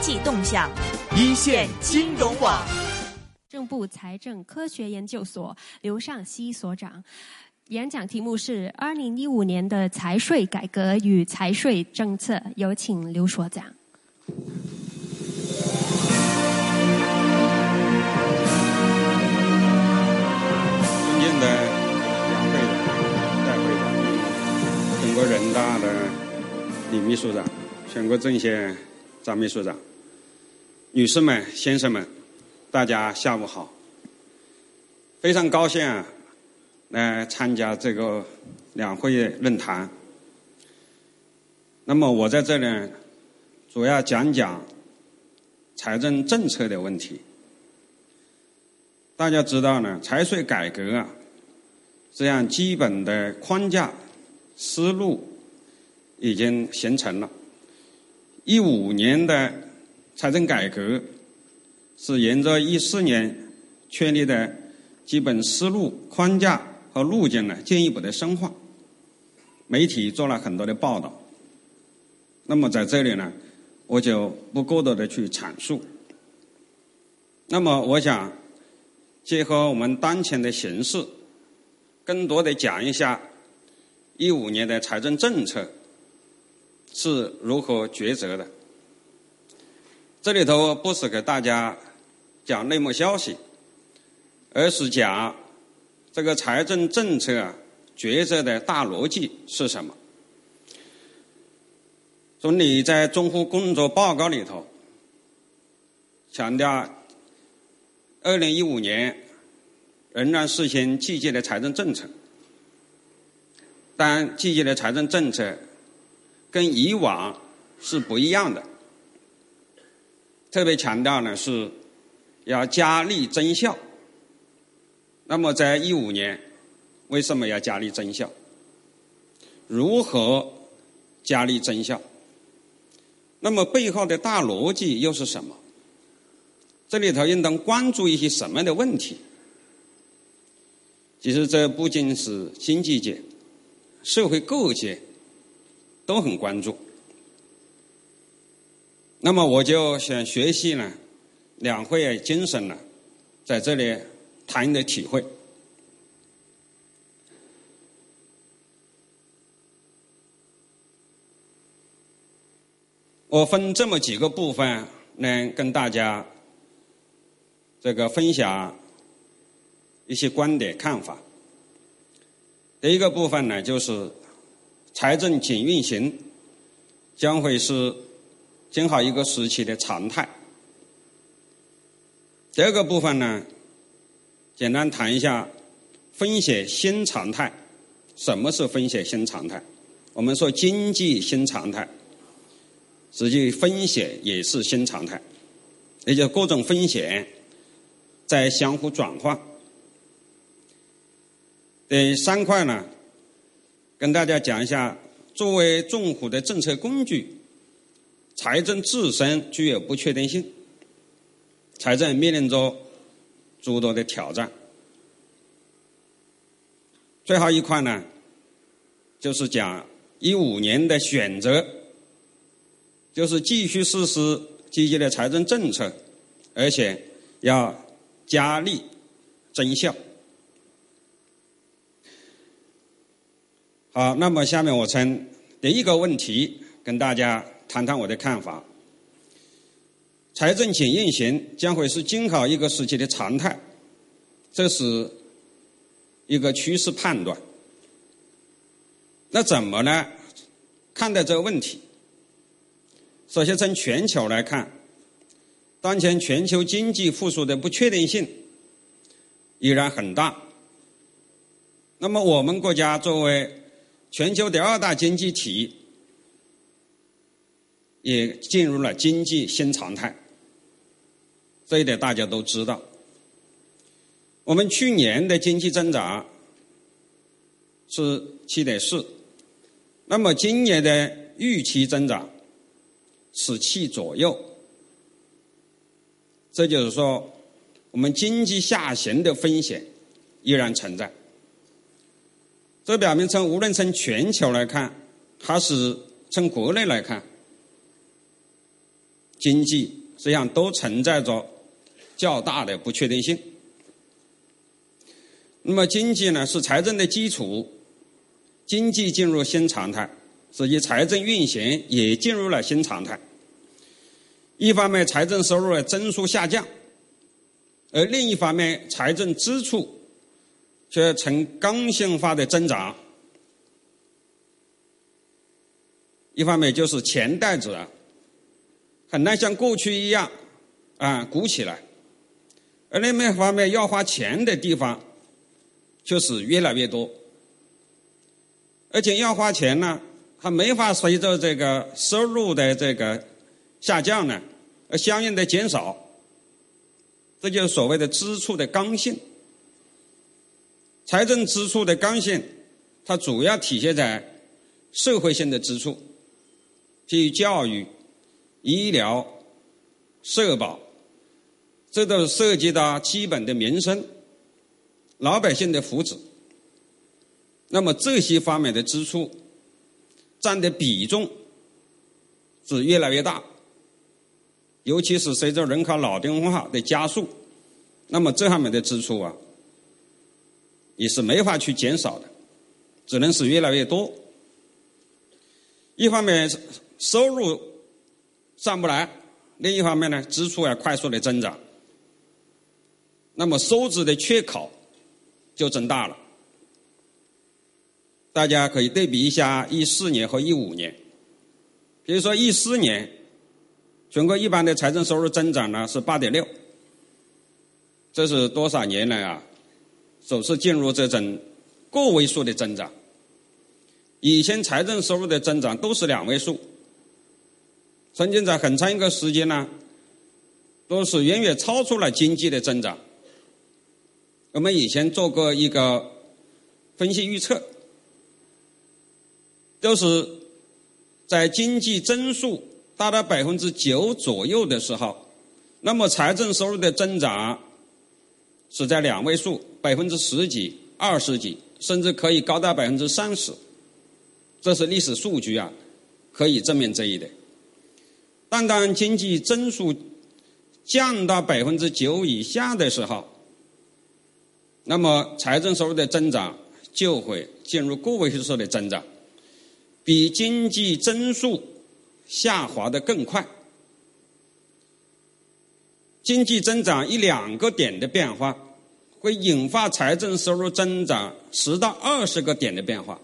济动向，一线金融网。政部财政科学研究所刘尚希所长，演讲题目是二零一五年的财税改革与财税政策。有请刘所长。尊敬的两会的代会长，全国人大的李秘书长，全国政协张秘书长，女士们、先生们，大家下午好！非常高兴啊，来参加这个两会论坛。那么我在这里主要讲讲财政政策的问题。大家知道呢，财税改革啊，这样基本的框架思路已经形成了。一五年的财政改革是沿着一四年确立的基本思路框架和路径呢进一步的深化。媒体做了很多的报道，那么在这里呢，我就不过多的去阐述。那么我想。结合我们当前的形势，更多的讲一下一五年的财政政策是如何抉择的。这里头不是给大家讲内幕消息，而是讲这个财政政策啊抉择的大逻辑是什么。总理在综合工作报告里头强调。二零一五年仍然实行积极的财政政策，但积极的财政政策跟以往是不一样的。特别强调呢是要加力增效。那么在一五年为什么要加力增效？如何加力增效？那么背后的大逻辑又是什么？这里头应当关注一些什么样的问题？其实这不仅是经济界，社会各界都很关注。那么我就想学习呢两会精神呢，在这里谈的体会。我分这么几个部分来跟大家。这个分享一些观点看法。第一个部分呢，就是财政紧运行将会是今后一个时期的常态。第二个部分呢，简单谈一下风险新常态。什么是风险新常态？我们说经济新常态，实际风险也是新常态，也就各种风险。在相互转换。第三块呢，跟大家讲一下，作为政府的政策工具，财政自身具有不确定性，财政面临着诸多的挑战。最后一块呢，就是讲一五年的选择，就是继续实施积极的财政政策，而且要。加力增效。好，那么下面我从第一个问题跟大家谈谈我的看法。财政紧运行将会是今后一个时期的常态，这是一个趋势判断。那怎么呢？看待这个问题？首先从全球来看。当前全球经济复苏的不确定性依然很大。那么，我们国家作为全球第二大经济体，也进入了经济新常态。这一点大家都知道。我们去年的经济增长是七点四，那么今年的预期增长是七左右。这就是说，我们经济下行的风险依然存在。这表明从无论从全球来看，还是从国内来看，经济实际上都存在着较大的不确定性。那么经济呢是财政的基础，经济进入新常态，实际财政运行也进入了新常态。一方面，财政收入的增速下降，而另一方面，财政支出却呈刚性化的增长。一方面就是钱袋子啊，很难像过去一样啊鼓起来，而另外一方面要花钱的地方就是越来越多，而且要花钱呢，还没法随着这个收入的这个。下降呢，而相应的减少，这就是所谓的支出的刚性。财政支出的刚性，它主要体现在社会性的支出，譬如教育、医疗、社保，这都涉及到基本的民生、老百姓的福祉。那么这些方面的支出占的比重是越来越大。尤其是随着人口老龄化的加速，那么这方面的支出啊，也是没法去减少的，只能是越来越多。一方面收入上不来，另一方面呢，支出要快速的增长，那么收支的缺口就增大了。大家可以对比一下一四年和一五年，比如说一四年。全国一般的财政收入增长呢是八点六，这是多少年来啊首次进入这种个位数的增长。以前财政收入的增长都是两位数，曾经在很长一个时间呢都是远远超出了经济的增长。我们以前做过一个分析预测，都是在经济增速。达到百分之九左右的时候，那么财政收入的增长是在两位数，百分之十几、二十几，甚至可以高达百分之三十。这是历史数据啊，可以证明这一点。但当经济增速降到百分之九以下的时候，那么财政收入的增长就会进入个位数的增长，比经济增速。下滑的更快，经济增长一两个点的变化，会引发财政收入增长十到二十个点的变化，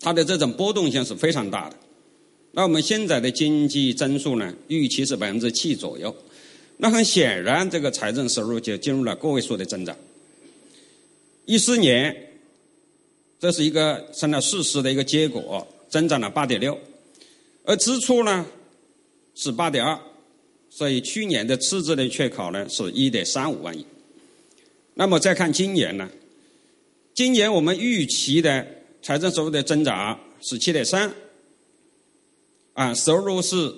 它的这种波动性是非常大的。那我们现在的经济增速呢，预期是百分之七左右，那很显然，这个财政收入就进入了个位数的增长。一四年，这是一个成了事实的一个结果，增长了八点六。而支出呢是八点二，所以去年的赤字的缺口呢是一点三五万亿。那么再看今年呢，今年我们预期的财政收入的增长是七点三，啊，收入是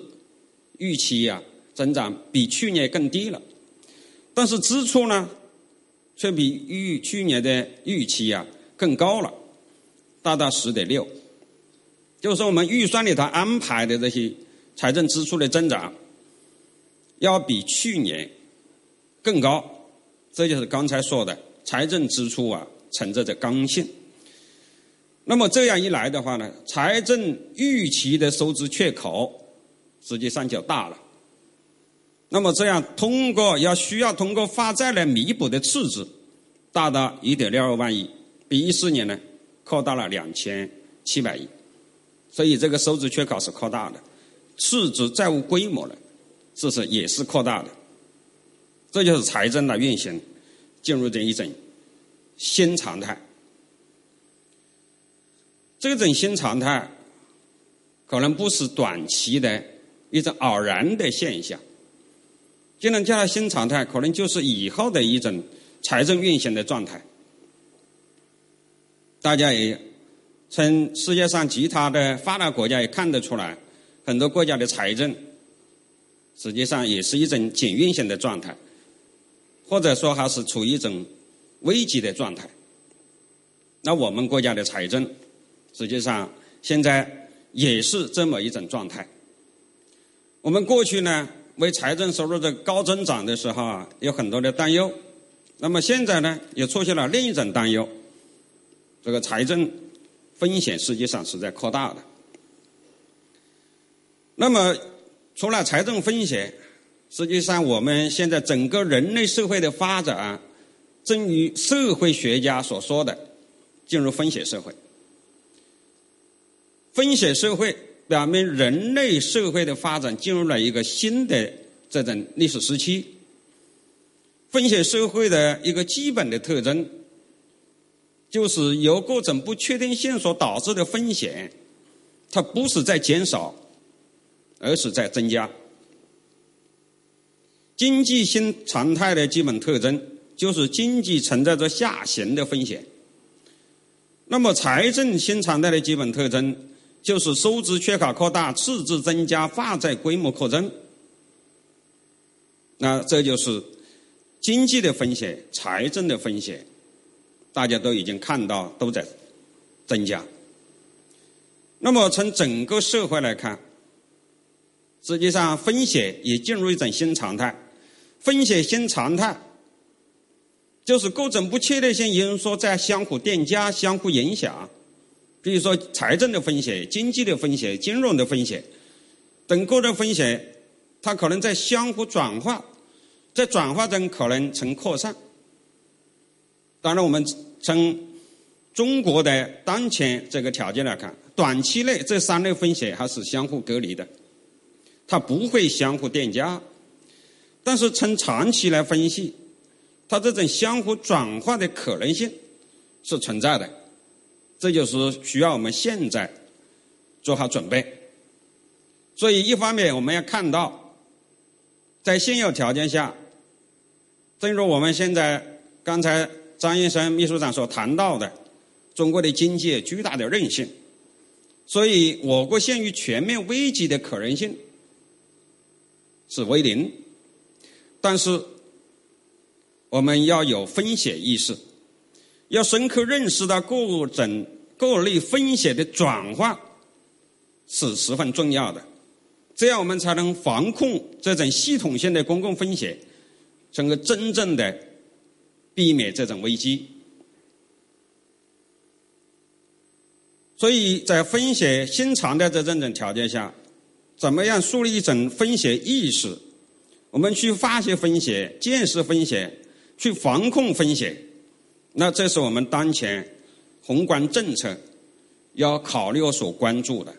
预期呀增长比去年更低了，但是支出呢却比预去年的预期呀更高了，达到十点六。就是，我们预算里头安排的这些财政支出的增长，要比去年更高，这就是刚才说的财政支出啊，存在着刚性。那么这样一来的话呢，财政预期的收支缺口实际上就大了。那么这样通过要需要通过发债来弥补的赤字，达到一点六二万亿，比一四年呢扩大了两千七百亿。所以这个收支缺口是扩大的，赤字债务规模呢，这是也是扩大的，这就是财政的运行进入这一种新常态。这种新常态可能不是短期的一种偶然的现象，既然叫它新常态，可能就是以后的一种财政运行的状态。大家也。从世界上其他的发达国家也看得出来，很多国家的财政实际上也是一种紧运行的状态，或者说还是处于一种危机的状态。那我们国家的财政实际上现在也是这么一种状态。我们过去呢，为财政收入的高增长的时候啊，有很多的担忧。那么现在呢，也出现了另一种担忧，这个财政风险实际上是在扩大的。那么，除了财政风险，实际上我们现在整个人类社会的发展，正如社会学家所说的，进入风险社会。风险社会表明人类社会的发展进入了一个新的这种历史时期。风险社会的一个基本的特征，就是由各种不确定性所导致的风险，它不是在减少，而是在增加。经济新常态的基本特征，就是经济存在着下行的风险。那么，财政新常态的基本特征，就是收支缺口扩大、赤字增加、负债规模扩增。那这就是。经济的风险、财政的风险，大家都已经看到都在增加。那么从整个社会来看，实际上风险也进入一种新常态。风险新常态就是各种不确定性因素在相互叠加、相互影响。比如说财政的风险、经济的风险、金融的风险等各种风险，它可能在相互转化。在转化中可能呈扩散。当然，我们从中国的当前这个条件来看，短期内这三类风险还是相互隔离的，它不会相互叠加。但是从长期来分析，它这种相互转化的可能性是存在的。这就是需要我们现在做好准备。所以，一方面我们要看到，在现有条件下。正如我们现在刚才张医生秘书长所谈到的，中国的经济巨大的韧性，所以我国陷于全面危机的可能性是为零。但是我们要有风险意识，要深刻认识到各种各类风险的转化是十分重要的，这样我们才能防控这种系统性的公共风险。能够真正的避免这种危机，所以在风险新常态的这种条件下，怎么样树立一种风险意识？我们去发现风险、见识风险、去防控风险，那这是我们当前宏观政策要考虑所关注的。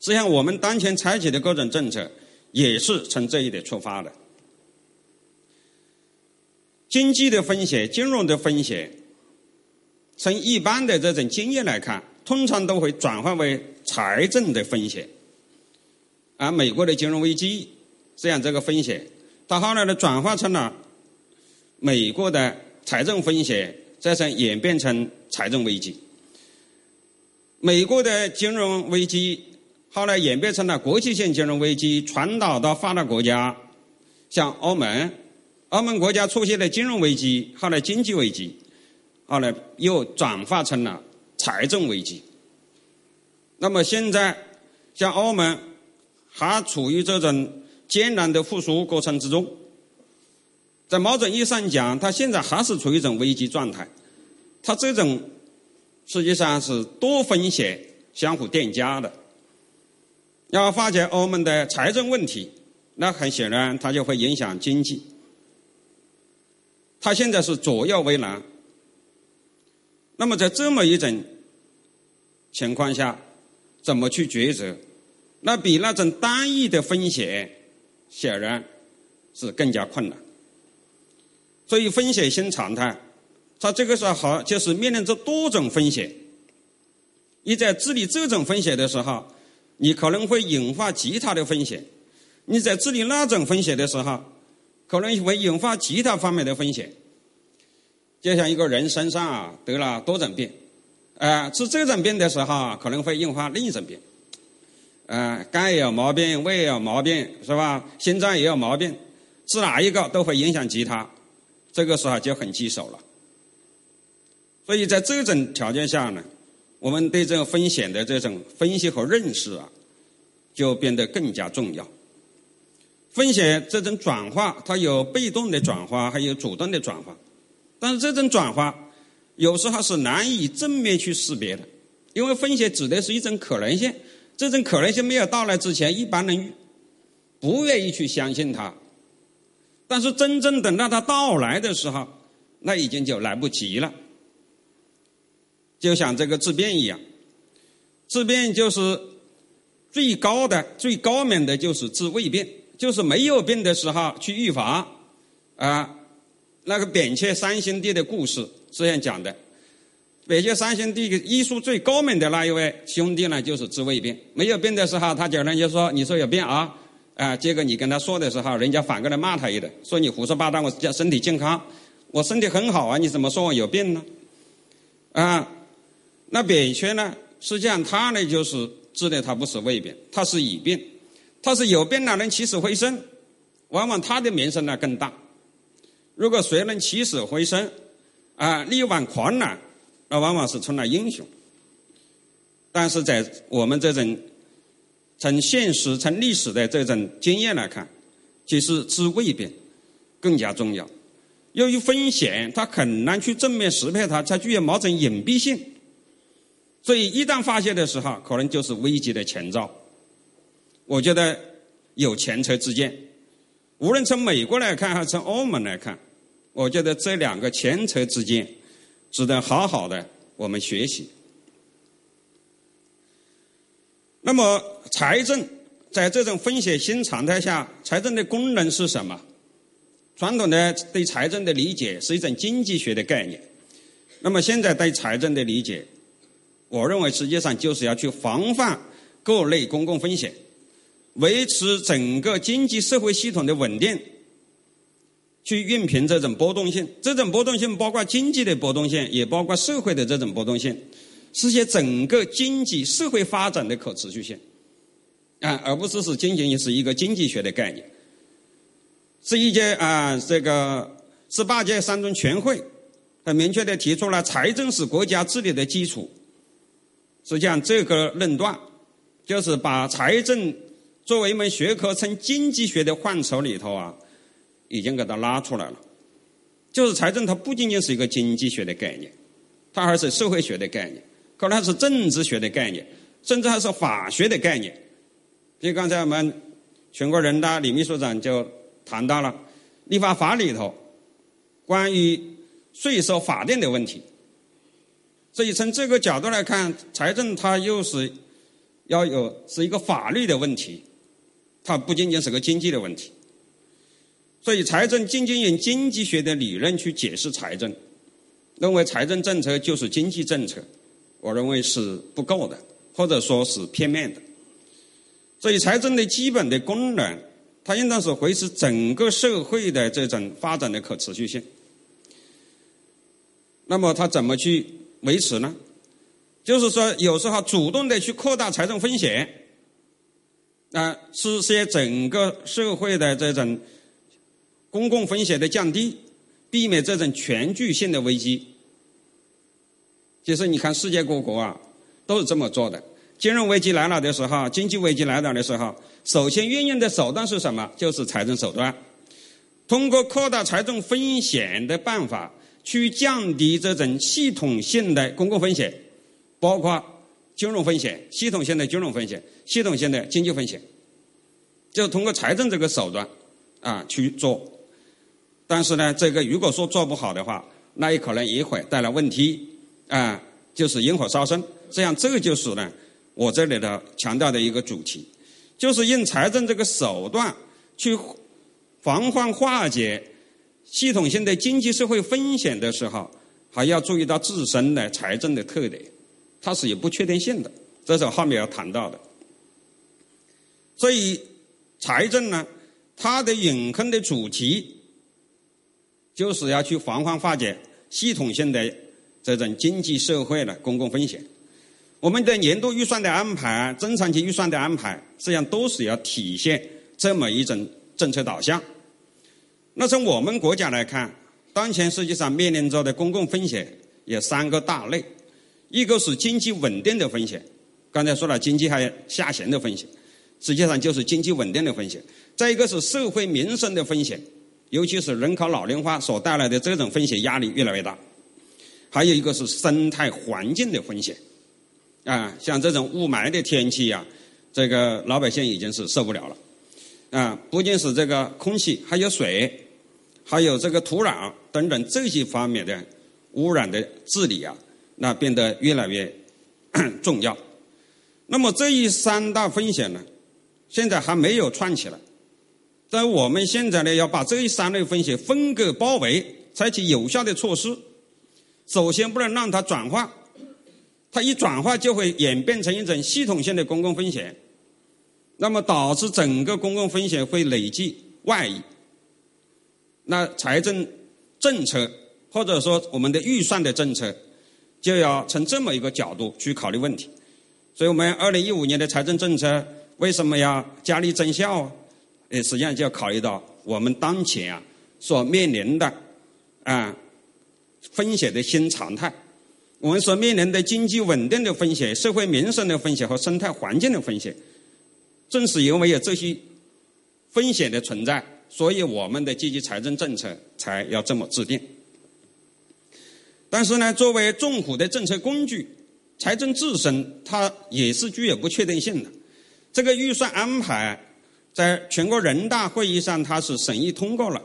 实际上，我们当前采取的各种政策也是从这一点出发的。经济的风险、金融的风险，从一般的这种经验来看，通常都会转化为财政的风险。而美国的金融危机这样这个风险，它后来呢转化成了美国的财政风险，再从演变成财政危机。美国的金融危机后来演变成了国际性金融危机，传导到发达国家，像欧盟。澳门国家出现了金融危机，后来经济危机，后来又转化成了财政危机。那么现在，像澳门还处于这种艰难的复苏过程之中，在某种意义上讲，它现在还是处于一种危机状态。它这种实际上是多风险相互叠加的。要化解欧盟的财政问题，那很显然它就会影响经济。他现在是左右为难，那么在这么一种情况下，怎么去抉择？那比那种单一的风险显然是更加困难。所以风险新常态，它这个时候好就是面临着多种风险。你在治理这种风险的时候，你可能会引发其他的风险；你在治理那种风险的时候，可能会引发其他方面的风险，就像一个人身上啊得了多种病，啊治这种病的时候可能会引发另一种病，啊肝有毛病，胃有毛病，是吧？心脏也有毛病，治哪一个都会影响其他，这个时候就很棘手了。所以在这种条件下呢，我们对这个风险的这种分析和认识啊，就变得更加重要。风险这种转化，它有被动的转化，还有主动的转化。但是这种转化有时候是难以正面去识别的，因为风险指的是一种可能性，这种可能性没有到来之前，一般人不愿意去相信它。但是真正等到它到来的时候，那已经就来不及了。就像这个质变一样，质变就是最高的、最高明的，就是治未变。就是没有病的时候去预防，啊，那个扁鹊三兄弟的故事这样讲的。扁鹊三兄弟医术最高明的那一位兄弟呢，就是治未病。没有病的时候，他叫人就说：“你说有病啊？”啊，结果你跟他说的时候，人家反过来骂他一顿，说你胡说八道。我叫身体健康，我身体很好啊，你怎么说我有病呢？啊，那扁鹊呢，实际上他呢就是治的他不是胃病，他是乙病。他是有病了能起死回生，往往他的名声呢更大。如果谁能起死回生，啊，力挽狂澜，那往往是成了英雄。但是在我们这种从现实、从历史的这种经验来看，其实治未病更加重要。由于风险，它很难去正面识别它，它具有某种隐蔽性，所以一旦发现的时候，可能就是危机的前兆。我觉得有前车之鉴，无论从美国来看还是从欧盟来看，我觉得这两个前车之鉴值得好好的我们学习。那么，财政在这种风险新常态下，财政的功能是什么？传统的对财政的理解是一种经济学的概念，那么现在对财政的理解，我认为实际上就是要去防范各类公共风险。维持整个经济社会系统的稳定，去熨平这种波动性。这种波动性包括经济的波动性，也包括社会的这种波动性，实现整个经济社会发展的可持续性。啊，而不是是仅仅是一个经济学的概念。十一届啊，这个十八届三中全会，很明确的提出了财政是国家治理的基础。实际上，这个论断就是把财政。作为一门学科，从经济学的范畴里头啊，已经给它拉出来了。就是财政，它不仅仅是一个经济学的概念，它还是社会学的概念，可能还是政治学的概念，甚至还是法学的概念。比如刚才我们全国人大李秘书长就谈到了立法法里头关于税收法定的问题。所以从这个角度来看，财政它又是要有是一个法律的问题。它不仅仅是个经济的问题，所以财政仅仅用经济学的理论去解释财政，认为财政政策就是经济政策，我认为是不够的，或者说是片面的。所以财政的基本的功能，它应当是维持整个社会的这种发展的可持续性。那么它怎么去维持呢？就是说，有时候主动的去扩大财政风险。啊，实现整个社会的这种公共风险的降低，避免这种全局性的危机。其实你看，世界各国啊都是这么做的。金融危机来了的时候，经济危机来了的时候，首先运用的手段是什么？就是财政手段。通过扩大财政风险的办法，去降低这种系统性的公共风险，包括金融风险、系统性的金融风险。系统性的经济风险，就通过财政这个手段啊去做，但是呢，这个如果说做不好的话，那也可能也会带来问题啊，就是引火烧身。这样，这个就是呢，我这里的强调的一个主题，就是用财政这个手段去防范化解系统性的经济社会风险的时候，还要注意到自身的财政的特点，它是有不确定性的，这是后面要谈到的。所以，财政呢，它的永恒的主题，就是要去防范化解系统性的这种经济社会的公共风险。我们的年度预算的安排、中长期预算的安排，实际上都是要体现这么一种政策导向。那从我们国家来看，当前实际上面临着的公共风险有三个大类：一个是经济稳定的风险，刚才说了经济还下行的风险。实际上就是经济稳定的风险；再一个是社会民生的风险，尤其是人口老龄化所带来的这种风险压力越来越大；还有一个是生态环境的风险。啊，像这种雾霾的天气呀，这个老百姓已经是受不了了。啊，不仅是这个空气，还有水，还有这个土壤等等这些方面的污染的治理啊，那变得越来越 重要。那么这一三大风险呢，现在还没有串起来。但我们现在呢，要把这一三类风险分割包围，采取有效的措施。首先，不能让它转化，它一转化就会演变成一种系统性的公共风险。那么导致整个公共风险会累计外溢，那财政政策或者说我们的预算的政策，就要从这么一个角度去考虑问题。所以我们二零一五年的财政政策为什么要加力增效啊？呃，实际上就要考虑到我们当前啊所面临的啊风险的新常态，我们所面临的经济稳定的风险、社会民生的风险和生态环境的风险。正是因为有这些风险的存在，所以我们的积极财政政策才要这么制定。但是呢，作为政府的政策工具，财政自身它也是具有不确定性的。这个预算安排在全国人大会议上它是审议通过了，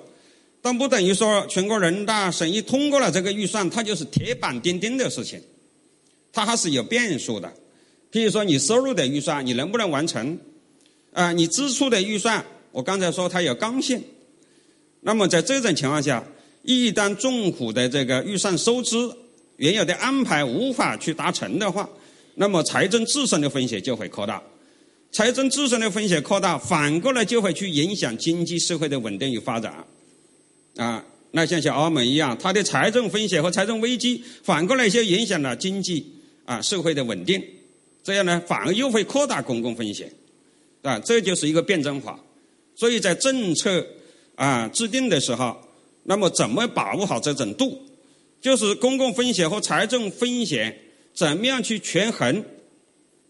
但不等于说全国人大审议通过了这个预算，它就是铁板钉钉的事情，它还是有变数的。譬如说，你收入的预算，你能不能完成？啊，你支出的预算，我刚才说它有刚性。那么在这种情况下，一旦政府的这个预算收支原有的安排无法去达成的话，那么财政自身的风险就会扩大。财政自身的风险扩大，反过来就会去影响经济社会的稳定与发展。啊，那像像澳门一样，它的财政风险和财政危机，反过来就影响了经济啊社会的稳定。这样呢，反而又会扩大公共风险。啊，这就是一个辩证法，所以在政策啊制定的时候，那么怎么把握好这种度，就是公共风险和财政风险怎么样去权衡，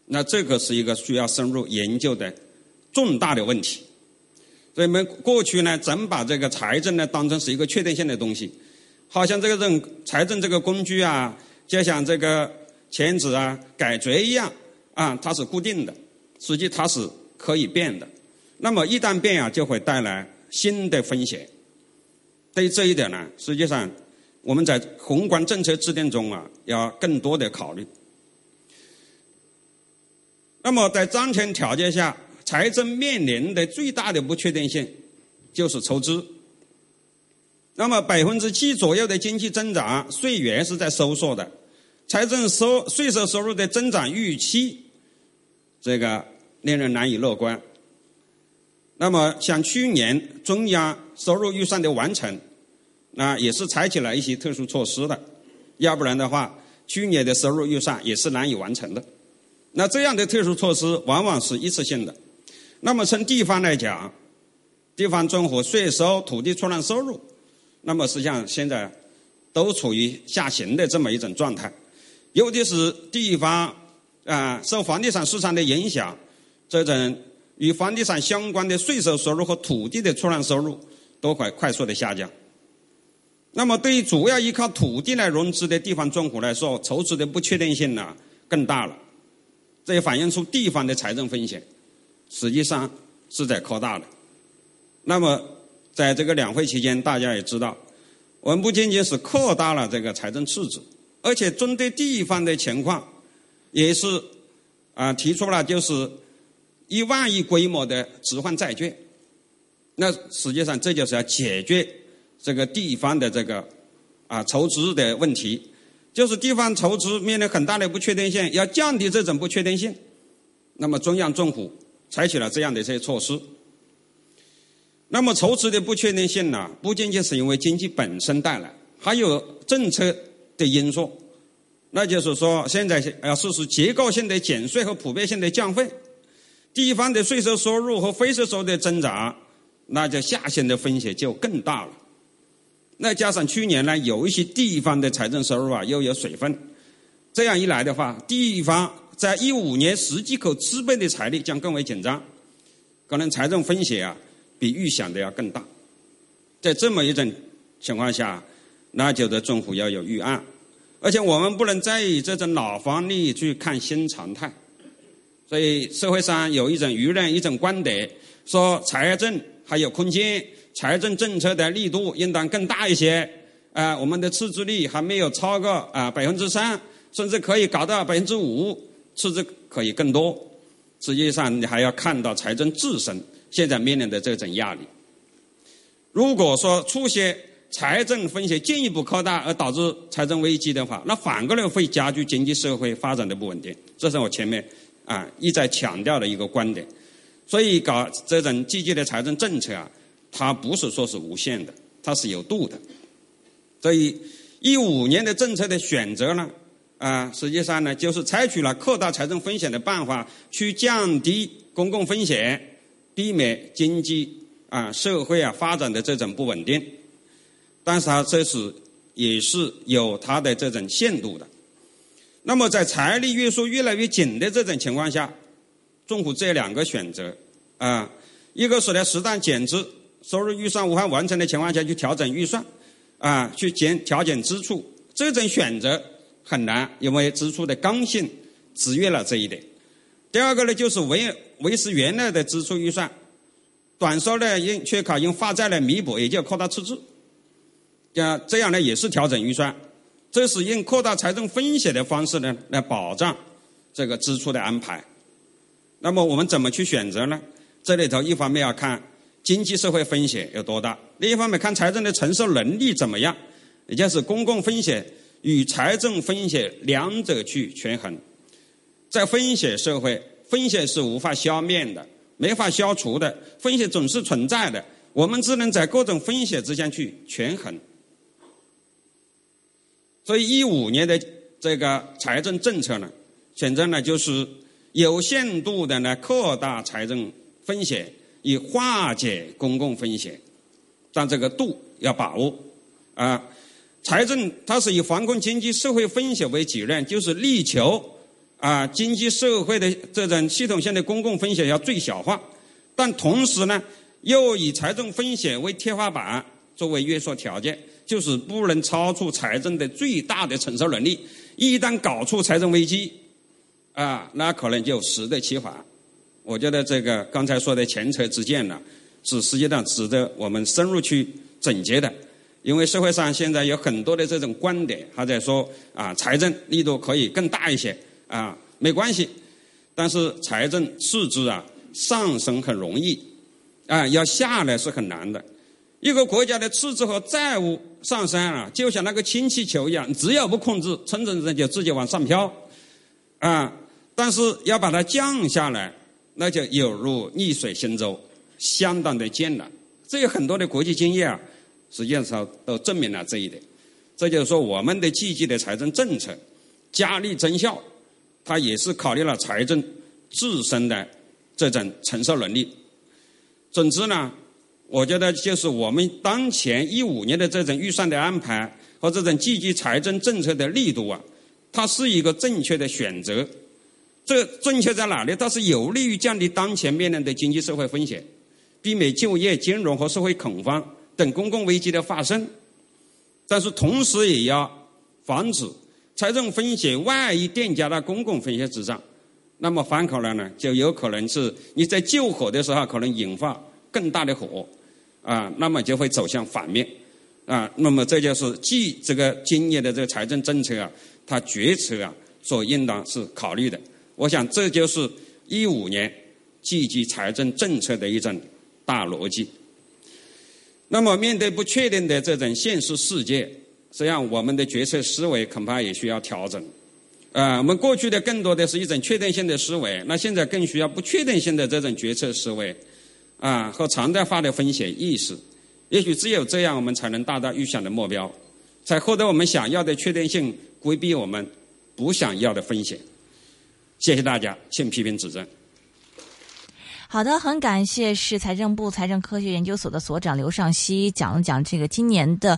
那这个是一个需要深入研究的重大的问题。所以我们过去呢，总把这个财政呢当成是一个确定性的东西，好像这个政财政这个工具啊，就像这个钳子啊、改锥一样啊，它是固定的，实际它是。可以变的，那么一旦变啊，就会带来新的风险。对于这一点呢，实际上我们在宏观政策制定中啊，要更多的考虑。那么在当前条件下，财政面临的最大的不确定性就是筹资。那么百分之七左右的经济增长，税源是在收缩的，财政收税收收入的增长预期，这个。令人难以乐观。那么，像去年中央收入预算的完成，那也是采取了一些特殊措施的，要不然的话，去年的收入预算也是难以完成的。那这样的特殊措施往往是一次性的。那么，从地方来讲，地方政府税收、土地出让收入，那么实际上现在都处于下行的这么一种状态，尤其是地方啊，受房地产市场的影响。这种与房地产相关的税收收入和土地的出让收入都会快速的下降。那么，对于主要依靠土地来融资的地方政府来说，筹资的不确定性呢更大了。这也反映出地方的财政风险实际上是在扩大的。那么，在这个两会期间，大家也知道，我们不仅仅是扩大了这个财政赤字，而且针对地方的情况，也是啊提出了就是。一万亿规模的置换债券，那实际上这就是要解决这个地方的这个啊筹资的问题，就是地方筹资面临很大的不确定性，要降低这种不确定性，那么中央政府采取了这样的这些措施。那么筹资的不确定性呢，不仅仅是因为经济本身带来，还有政策的因素，那就是说现在要实施结构性的减税和普遍性的降费。地方的税收收入和非税收的增长，那就下行的风险就更大了。那加上去年呢，有一些地方的财政收入啊又有水分，这样一来的话，地方在一五年实际可支配的财力将更为紧张。可能财政风险啊比预想的要更大。在这么一种情况下，那就得政府要有预案，而且我们不能再以这种老黄历去看新常态。所以社会上有一种舆论、一种观点，说财政还有空间，财政政策的力度应当更大一些。啊，我们的赤字率还没有超过啊百分之三，甚至可以搞到百分之五，赤字可以更多。实际上，你还要看到财政自身现在面临的这种压力。如果说出现财政风险进一步扩大而导致财政危机的话，那反过来会加剧经济社会发展的不稳定。这是我前面。啊，一再强调的一个观点，所以搞这种积极的财政政策啊，它不是说是无限的，它是有度的。所以一五年的政策的选择呢，啊，实际上呢，就是采取了扩大财政风险的办法，去降低公共风险，避免经济啊、社会啊发展的这种不稳定。但是它这是也是有它的这种限度的。那么，在财力约束越来越紧的这种情况下，政府这两个选择啊，一个是呢适当减支，收入预算无法完成的情况下去调整预算，啊，去减调减支出，这种选择很难，因为支出的刚性制约了这一点。第二个呢，就是维维持原来的支出预算，短收呢用缺口用发债来弥补，也就扩大赤字，这样，这样呢也是调整预算。这是用扩大财政风险的方式呢，来保障这个支出的安排。那么我们怎么去选择呢？这里头一方面要看经济社会风险有多大，另一方面看财政的承受能力怎么样，也就是公共风险与财政风险两者去权衡。在风险社会，风险是无法消灭的，没法消除的，风险总是存在的，我们只能在各种风险之间去权衡。所以，一五年的这个财政政策呢，选择呢就是有限度的呢扩大财政风险，以化解公共风险，但这个度要把握啊。财政它是以防控经济社会风险为己任，就是力求啊经济社会的这种系统性的公共风险要最小化，但同时呢又以财政风险为天花板作为约束条件。就是不能超出财政的最大的承受能力，一旦搞出财政危机，啊，那可能就适得其反。我觉得这个刚才说的前车之鉴呢，是实际上值得我们深入去总结的。因为社会上现在有很多的这种观点，还在说啊，财政力度可以更大一些啊，没关系。但是财政赤字啊，上升很容易，啊，要下来是很难的。一个国家的赤字和债务上升啊，就像那个氢气球一样，只要不控制，蹭蹭蹭就直接往上飘，啊！但是要把它降下来，那就有如逆水行舟，相当的艰难。这有很多的国际经验啊，实际上都证明了这一点。这就是说，我们的积极的财政政策，加力增效，它也是考虑了财政自身的这种承受能力。总之呢。我觉得就是我们当前一五年的这种预算的安排和这种积极财政政策的力度啊，它是一个正确的选择。这正确在哪里？它是有利于降低当前面临的经济社会风险，避免就业、金融和社会恐慌等公共危机的发生。但是同时也要防止财政风险万一垫加到公共风险之上，那么反过来呢，就有可能是你在救火的时候可能引发更大的火。啊，那么就会走向反面，啊，那么这就是既这个今年的这个财政政策啊，它决策啊所应当是考虑的。我想这就是一五年积极财政政策的一种大逻辑。那么面对不确定的这种现实世界，实际上我们的决策思维恐怕也需要调整。啊，我们过去的更多的是一种确定性的思维，那现在更需要不确定性的这种决策思维。啊，和常态化的风险意识，也许只有这样，我们才能达到预想的目标，才获得我们想要的确定性，规避我们不想要的风险。谢谢大家，请批评指正。好的，很感谢是财政部财政科学研究所的所长刘尚希讲了讲这个今年的。